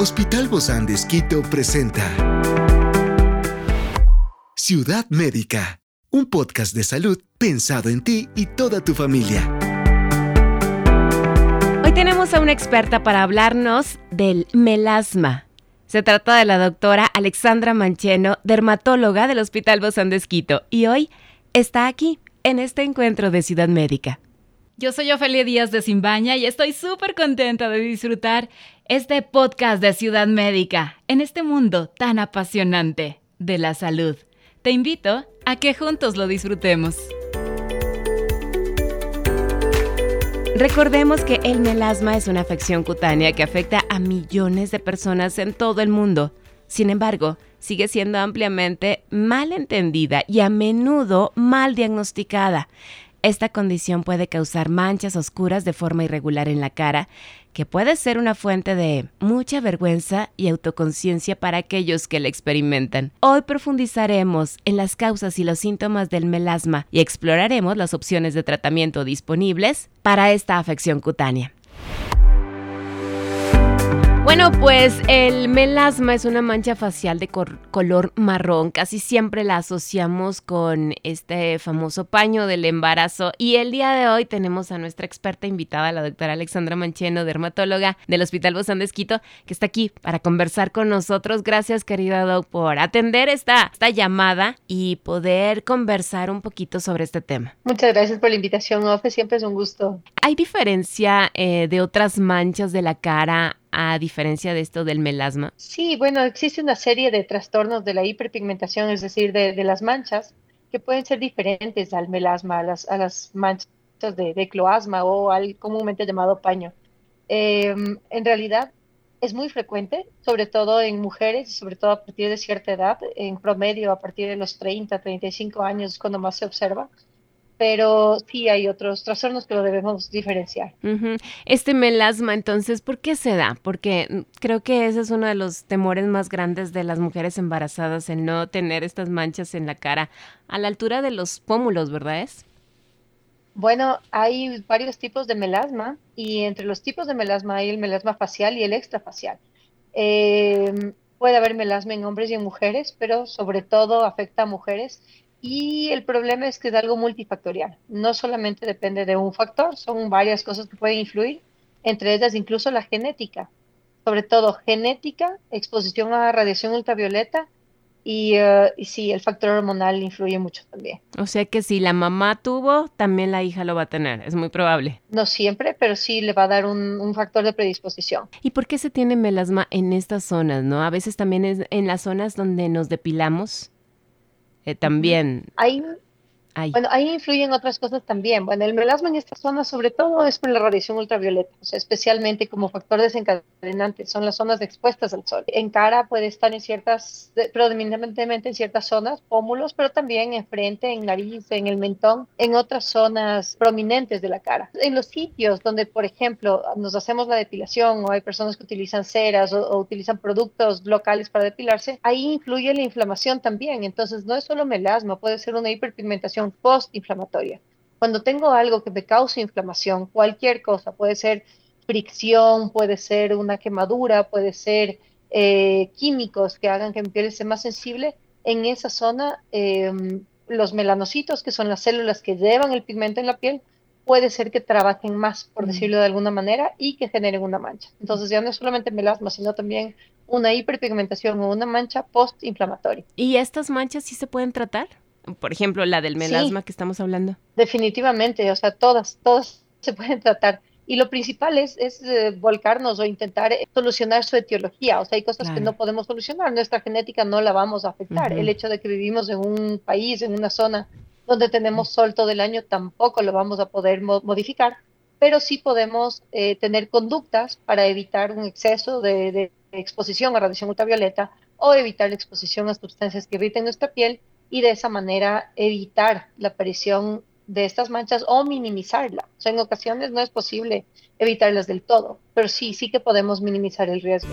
Hospital Bozán de Esquito presenta Ciudad Médica, un podcast de salud pensado en ti y toda tu familia. Hoy tenemos a una experta para hablarnos del melasma. Se trata de la doctora Alexandra Mancheno, dermatóloga del Hospital Bozán de Esquito, y hoy está aquí en este encuentro de Ciudad Médica. Yo soy Ofelia Díaz de Simbaña y estoy súper contenta de disfrutar este podcast de Ciudad Médica en este mundo tan apasionante de la salud. Te invito a que juntos lo disfrutemos. Recordemos que el melasma es una afección cutánea que afecta a millones de personas en todo el mundo. Sin embargo, sigue siendo ampliamente mal entendida y a menudo mal diagnosticada. Esta condición puede causar manchas oscuras de forma irregular en la cara, que puede ser una fuente de mucha vergüenza y autoconciencia para aquellos que la experimentan. Hoy profundizaremos en las causas y los síntomas del melasma y exploraremos las opciones de tratamiento disponibles para esta afección cutánea. Bueno, pues el melasma es una mancha facial de color marrón. Casi siempre la asociamos con este famoso paño del embarazo. Y el día de hoy tenemos a nuestra experta invitada, la doctora Alexandra Mancheno, dermatóloga del Hospital Bozán de Esquito, que está aquí para conversar con nosotros. Gracias, querida doc, por atender esta, esta llamada y poder conversar un poquito sobre este tema. Muchas gracias por la invitación, Ofe. Siempre es un gusto. ¿Hay diferencia eh, de otras manchas de la cara a diferencia de esto del melasma? Sí, bueno, existe una serie de trastornos de la hiperpigmentación, es decir, de, las manchas, que pueden ser diferentes al melasma, a las, manchas de, cloasma o al comúnmente llamado paño. Em, en realidad es muy frecuente, sobre todo en mujeres, sobre todo a partir de cierta edad, en promedio a partir de los 30, 35 años es cuando más se observa pero sí hay otros trastornos que lo debemos diferenciar. Este melasma, entonces, ¿por qué se da? Porque creo que ese es uno de los temores más grandes de las mujeres embarazadas, el no tener estas manchas en la cara a la altura de los pómulos, ¿verdad? Es? Bueno, hay varios tipos de melasma y entre los tipos de melasma hay el melasma facial y el extrafacial. Eh, puede haber melasma en hombres y en mujeres, pero sobre todo afecta a mujeres y el problema es que es algo multifactorial. No solamente depende de un factor, son varias cosas que pueden influir, entre ellas incluso la genética. Sobre todo genética, exposición a radiación ultravioleta y, uh, y, sí, el factor hormonal influye mucho también. O sea que si la mamá tuvo, también la hija lo va a tener, es muy probable. No siempre, pero sí le va a dar un, un factor de predisposición. ¿Y por qué se tiene melasma en estas zonas, no? A veces también es en las zonas donde nos depilamos. Eh, también. Hay bueno, ahí influyen otras cosas también. Bueno, el melasma en esta zona sobre todo es por la radiación ultravioleta, o sea, especialmente como factor desencadenante, son las zonas expuestas al sol. En cara puede estar en ciertas, predominantemente en ciertas zonas, pómulos, pero también en frente, en nariz, en el mentón, en otras zonas prominentes de la cara. En los sitios donde, por ejemplo, nos hacemos la depilación o hay personas que utilizan ceras o, o utilizan productos locales para depilarse, ahí influye la inflamación también. Entonces, no es solo melasma, puede ser una hiperpigmentación postinflamatoria. Cuando tengo algo que me cause inflamación, cualquier cosa, puede ser fricción, puede ser una quemadura, puede ser eh, químicos que hagan que mi piel esté más sensible, en esa zona em, los melanocitos, que son las células que llevan el pigmento en la piel, puede ser que trabajen más, por mm. decirlo de alguna manera, y que generen una mancha. Entonces ya no es solamente melasma, sino también una hiperpigmentación o una mancha postinflamatoria. ¿Y estas manchas sí se pueden tratar? Por ejemplo, la del melasma que estamos hablando. Definitivamente, o sea, todas, todas se pueden tratar. Y lo principal es, es eh, volcarnos o intentar eh, solucionar su etiología. O sea, hay cosas que no podemos solucionar. Nuestra genética no la vamos a afectar. El hecho de que vivimos en un país, en una zona donde tenemos sol todo el año, tampoco lo vamos a poder modificar. Pero sí podemos eh, tener conductas para evitar un exceso de, de exposición a radiación ultravioleta o evitar la exposición a sustancias que irriten nuestra piel y de esa manera evitar la aparición de estas manchas o minimizarla. O sea, en ocasiones no es posible evitarlas del todo, pero sí, sí que podemos minimizar el riesgo.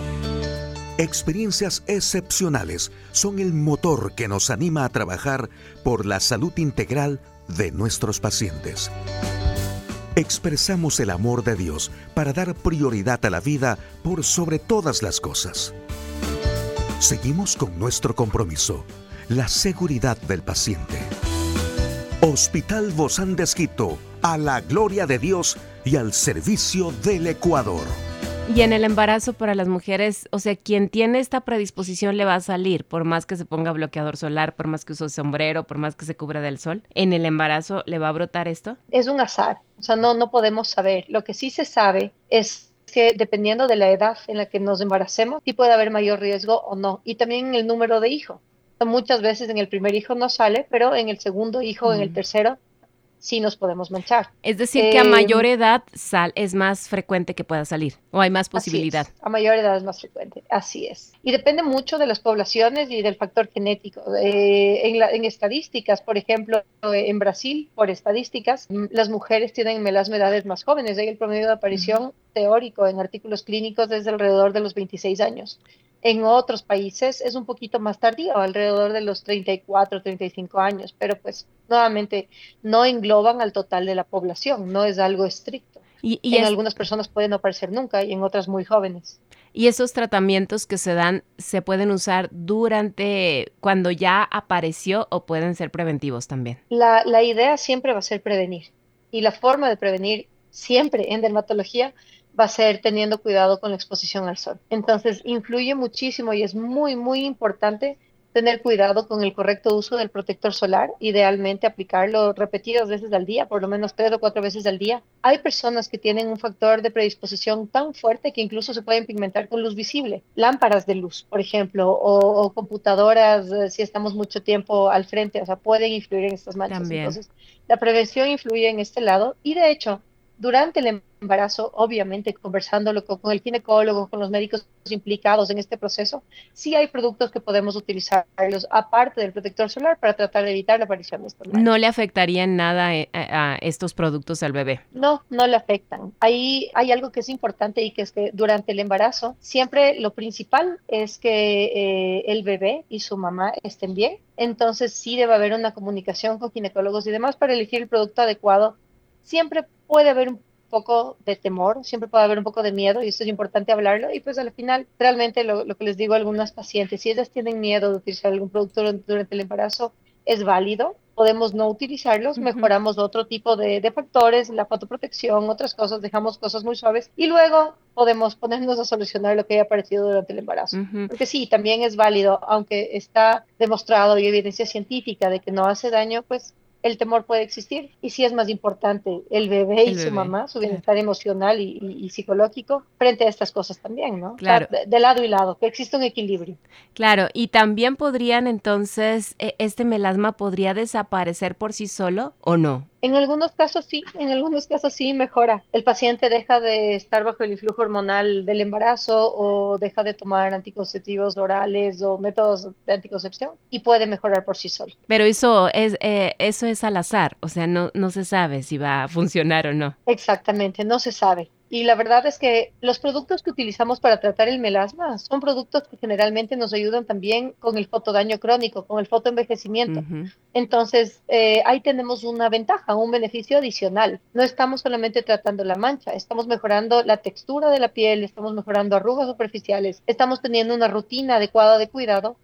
Experiencias excepcionales son el motor que nos anima a trabajar por la salud integral de nuestros pacientes. expresamos el amor de Dios para dar prioridad a la vida por sobre todas las cosas. Seguimos con nuestro compromiso, la seguridad del paciente. Hospital Bozán de Esquito, a la gloria de Dios y al servicio del Ecuador. Y en el embarazo para las mujeres, o sea, quien tiene esta predisposición le va a salir, por más que se ponga bloqueador solar, por más que use sombrero, por más que se cubra del sol. ¿En el embarazo le va a brotar esto? Es un azar, o sea, no, no podemos saber. Lo que sí se sabe es que dependiendo de la edad en la que nos embaracemos, sí puede haber mayor riesgo o no. Y también el número de hijos. Muchas veces en el primer hijo no sale, pero en el segundo hijo, en el mm. tercero, sí nos podemos manchar. Es decir, que a mayor em, edad sal es más frecuente que pueda salir o hay más posibilidad. A mayor edad es más frecuente, así es. Y depende mucho de las poblaciones y del factor genético. Eh, en, en, estadísticas, por ejemplo, en Brasil, por estadísticas, las mujeres tienen melasma edades más jóvenes. Ahí el promedio de aparición teórico en artículos clínicos es alrededor de los 26 años. En otros países es un poquito más tardío, alrededor de los 34, 35 años, pero pues nuevamente no engloban al total de la población, no es algo estricto. Y, en algunas personas pueden no aparecer nunca y en otras muy jóvenes. ¿Y esos tratamientos que se dan se pueden usar durante cuando ya apareció o pueden ser preventivos también? La, la idea siempre va a ser prevenir y la forma de prevenir siempre en dermatología va a ser teniendo cuidado con la exposición al sol. Entonces, influye muchísimo y es muy, muy importante tener cuidado con el correcto uso del protector solar, idealmente aplicarlo repetidas veces al día, por lo menos tres o cuatro veces al día. Hay personas que tienen un factor de predisposición tan fuerte que incluso se pueden pigmentar con luz visible. Lámparas de luz, por ejemplo, o, computadoras, eh, si estamos mucho tiempo al frente, o sea, pueden influir en estas manchas. Entonces, la prevención influye en este lado y de hecho, durante el embarazo, obviamente conversándolo con, el ginecólogo, con los médicos implicados en este proceso, sí hay productos que podemos utilizarlos aparte del protector solar para tratar de evitar la aparición de estos ¿No le afectaría en nada eh, a, estos productos al bebé? No, no le afectan. Ahí hay algo que es importante y que es que durante el embarazo siempre lo principal es que eh, el bebé y su mamá estén bien. Entonces sí debe haber una comunicación con ginecólogos y demás para elegir el producto adecuado siempre puede haber un poco de temor, siempre puede haber un poco de miedo y esto es importante hablarlo y pues al final realmente lo, que les digo a algunas pacientes, si ellas tienen miedo de utilizar algún producto durante el embarazo, es válido, podemos no utilizarlos, mejoramos otro tipo de, de, factores, la fotoprotección, otras cosas, dejamos cosas muy suaves y luego podemos ponernos a solucionar lo que haya aparecido durante el embarazo. Porque sí, también es válido, aunque está demostrado y evidencia científica de que no hace daño, pues el temor puede existir y sí es más importante el bebé y su mamá, su bienestar emocional y, psicológico frente a estas cosas también, ¿no? Claro. de, lado y lado, que existe un equilibrio. Claro, y también podrían entonces, e, este melasma podría desaparecer por sí solo o no. En algunos casos sí, en algunos casos sí mejora. El paciente deja de estar bajo el influjo hormonal del embarazo o deja de tomar anticonceptivos orales o métodos de anticoncepción y puede mejorar por sí solo. Pero eso es, eh, eso es al azar, o sea, no, no se sabe si va a funcionar o no. Exactamente, no se sabe. Y la verdad es que los productos que utilizamos para tratar el melasma son productos que generalmente nos ayudan también con el fotodaño crónico, con el fotoenvejecimiento. Entonces, eh, ahí tenemos una ventaja, un beneficio adicional. No estamos solamente tratando la mancha, estamos mejorando la textura de la piel, estamos mejorando arrugas superficiales, estamos teniendo una rutina adecuada de cuidado.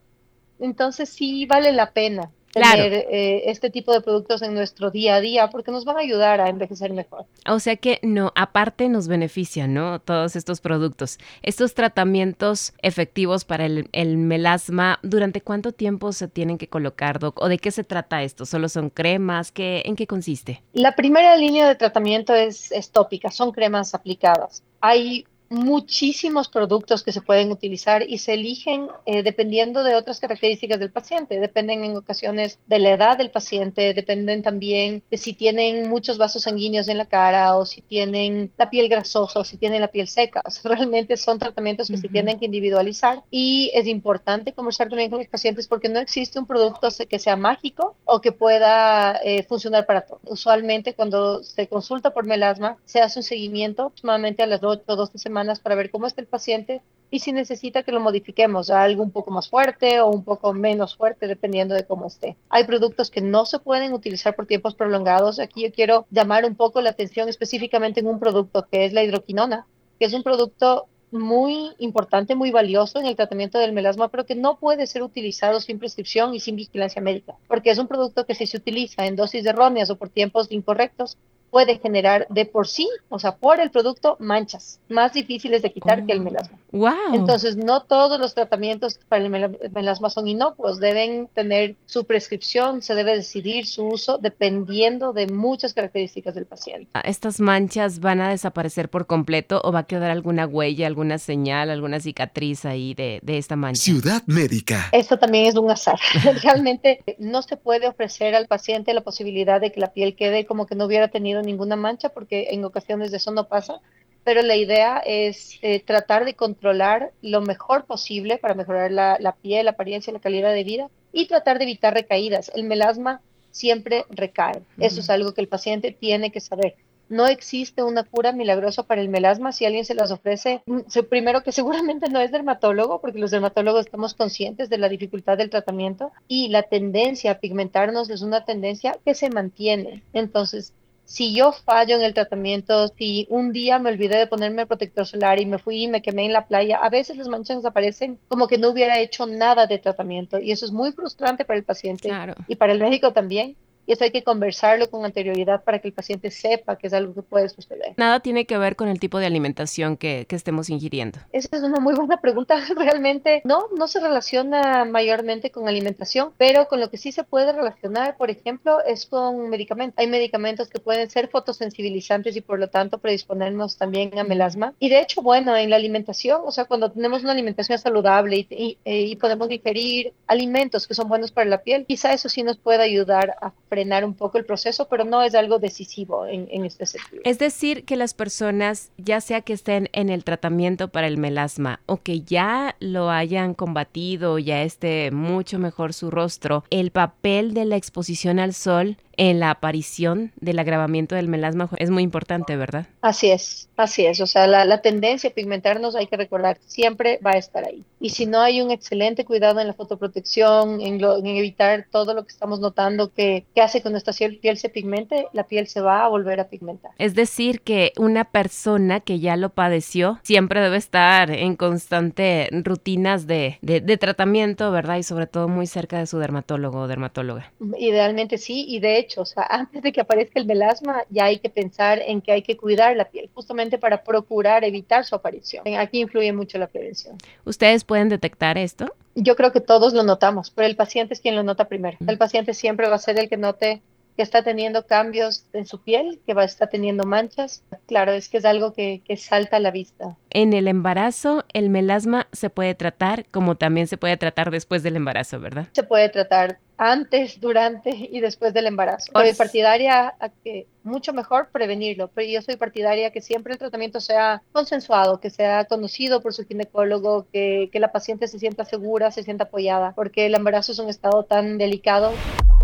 Entonces, sí vale la pena tener eh, este tipo de productos en nuestro día a día porque nos van a ayudar a envejecer mejor. O sea que no, aparte nos benefician, ¿no? Todos estos productos. Estos tratamientos efectivos para el, melasma, ¿durante cuánto tiempo se tienen que colocar, Doc? ¿O de qué se trata esto? ¿Solo son cremas? ¿Qué, ¿En qué consiste? La primera línea de tratamiento es, es tópica, son cremas aplicadas. Hay muchísimos productos que se pueden utilizar y se eligen eh, dependiendo de otras características del paciente. Dependen en ocasiones de la edad del paciente, dependen también de si tienen muchos vasos sanguíneos en la cara o si tienen la piel grasosa o si tienen la piel seca. realmente son tratamientos que se tienen que individualizar y es importante conversar también con los pacientes porque no existe un producto que sea mágico o que pueda eh, funcionar para todos. Usualmente cuando se consulta por melasma se hace un seguimiento aproximadamente a las 8 o 12 semanas para ver cómo está el paciente y si necesita que lo modifiquemos a algo un poco más fuerte o un poco menos fuerte, dependiendo de cómo esté. Hay productos que no se pueden utilizar por tiempos prolongados. Aquí yo quiero llamar un poco la atención específicamente en un producto que es la hidroquinona, que es un producto muy importante, muy valioso en el tratamiento del melasma, pero que no puede ser utilizado sin prescripción y sin vigilancia médica, porque es un producto que si se utiliza en dosis erróneas o por tiempos incorrectos, puede generar de por sí, o sea, por el producto, manchas más difíciles de quitar que el oh, melasma. Wow. Entonces, no todos los tratamientos para el melasma son inocuos, deben tener su prescripción, se debe decidir su uso dependiendo de muchas características del paciente. Ah, ¿Estas manchas van a desaparecer por completo o va a quedar alguna huella, alguna señal, alguna cicatriz ahí de, de esta mancha? Ciudad Médica. Esto también es un azar. Realmente no se puede ofrecer al paciente la posibilidad de que la piel quede como que no hubiera tenido ninguna mancha porque en ocasiones de eso no pasa, pero la idea es eh, tratar de controlar lo mejor posible para mejorar la, la piel, la apariencia, la calidad de vida y tratar de evitar recaídas. El melasma siempre recae. Eso es algo que el paciente tiene que saber. No existe una cura milagrosa para el melasma. Si alguien se las ofrece, mm, primero que seguramente no es dermatólogo, porque los dermatólogos estamos conscientes de la dificultad del tratamiento y la tendencia a pigmentarnos es una tendencia que se mantiene. Entonces, si yo fallo en el tratamiento, si un día me olvidé de ponerme el protector solar y me fui y me quemé en la playa, a veces las manchas aparecen como que no hubiera hecho nada de tratamiento. Y eso es muy frustrante para el paciente y para el médico también y eso hay que conversarlo con anterioridad para que el paciente sepa que es algo que puede suceder. Nada tiene que ver con el tipo de alimentación que, que, estemos ingiriendo. Esa es una muy buena pregunta. Realmente no, no se relaciona mayormente con alimentación, pero con lo que sí se puede relacionar, por ejemplo, es con medicamentos. Hay medicamentos que pueden ser fotosensibilizantes y por lo tanto predisponernos también a melasma. Y de hecho, bueno, en la alimentación, o sea, cuando tenemos una alimentación saludable y, y, y podemos digerir alimentos que son buenos para la piel, quizá eso sí nos puede ayudar a frenar un poco el proceso, pero no es algo decisivo en, en este sentido. Es decir, que las personas, ya sea que estén en el tratamiento para el melasma o que ya lo hayan combatido, ya esté mucho mejor su rostro, el papel de la exposición al sol en la aparición del agravamiento del melasma es muy importante, ¿verdad? Así es, así es. O sea, la, tendencia a pigmentarnos hay que recordar, siempre va a estar ahí. Y si no hay un excelente cuidado en la fotoprotección, en, evitar todo lo que estamos notando que, que hace que nuestra piel se pigmente, la piel se va a volver a pigmentar. Es decir, que una persona que ya lo padeció siempre debe estar en constante rutinas de, de, de tratamiento, ¿verdad? Y sobre todo muy cerca de su dermatólogo o dermatóloga. Idealmente sí, y de hecho, o sea, antes de que aparezca el melasma, ya hay que pensar en que hay que cuidar la piel, justamente para procurar evitar su aparición. Aquí influye mucho la prevención. ¿Ustedes pueden detectar esto? Yo creo que todos lo notamos, pero el paciente es quien lo nota primero. El paciente siempre va a ser el que note que está teniendo cambios en su piel, que va a estar teniendo manchas. Claro, es que es algo que, que, salta a la vista. En el embarazo, el melasma se puede tratar como también se puede tratar después del embarazo, ¿verdad? Se puede tratar antes, durante y después del embarazo. Soy partidaria a que mucho mejor prevenirlo, pero yo soy partidaria que siempre el tratamiento sea consensuado, que sea conocido por su ginecólogo, que, que la paciente se sienta segura, se sienta apoyada, porque el embarazo es un estado tan delicado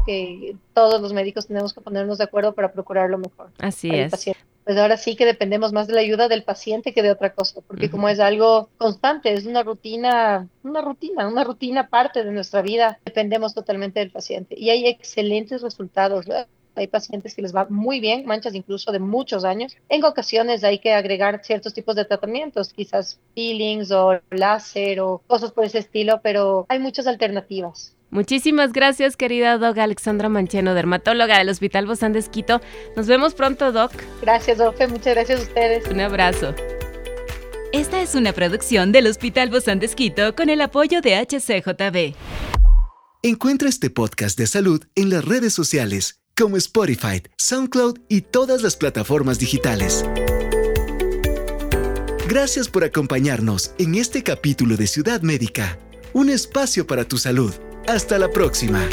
que todos los médicos tenemos que ponernos de acuerdo para procurar lo mejor. Así es. Pues ahora sí que dependemos más de la ayuda del paciente que de otra cosa, porque como es algo constante, es una rutina, una rutina, una rutina parte de nuestra vida, dependemos totalmente del paciente. Y hay excelentes resultados. Hay pacientes que les va muy bien, manchas incluso de muchos años. En ocasiones hay que agregar ciertos tipos de tratamientos, quizás peelings o láser o cosas por ese estilo, pero hay muchas alternativas. Muchísimas gracias, querida Doc Alexandra Mancheno, dermatóloga del Hospital Bozán de Esquito. Nos vemos pronto, Doc. Gracias, Dofe. Muchas gracias a ustedes. Un abrazo. Esta es una producción del Hospital Bozán de Esquito con el apoyo de HCJB. Encuentra este podcast de salud en las redes sociales como Spotify, SoundCloud y todas las plataformas digitales. Gracias por acompañarnos en este capítulo de Ciudad Médica, un espacio para tu salud. Hasta la próxima.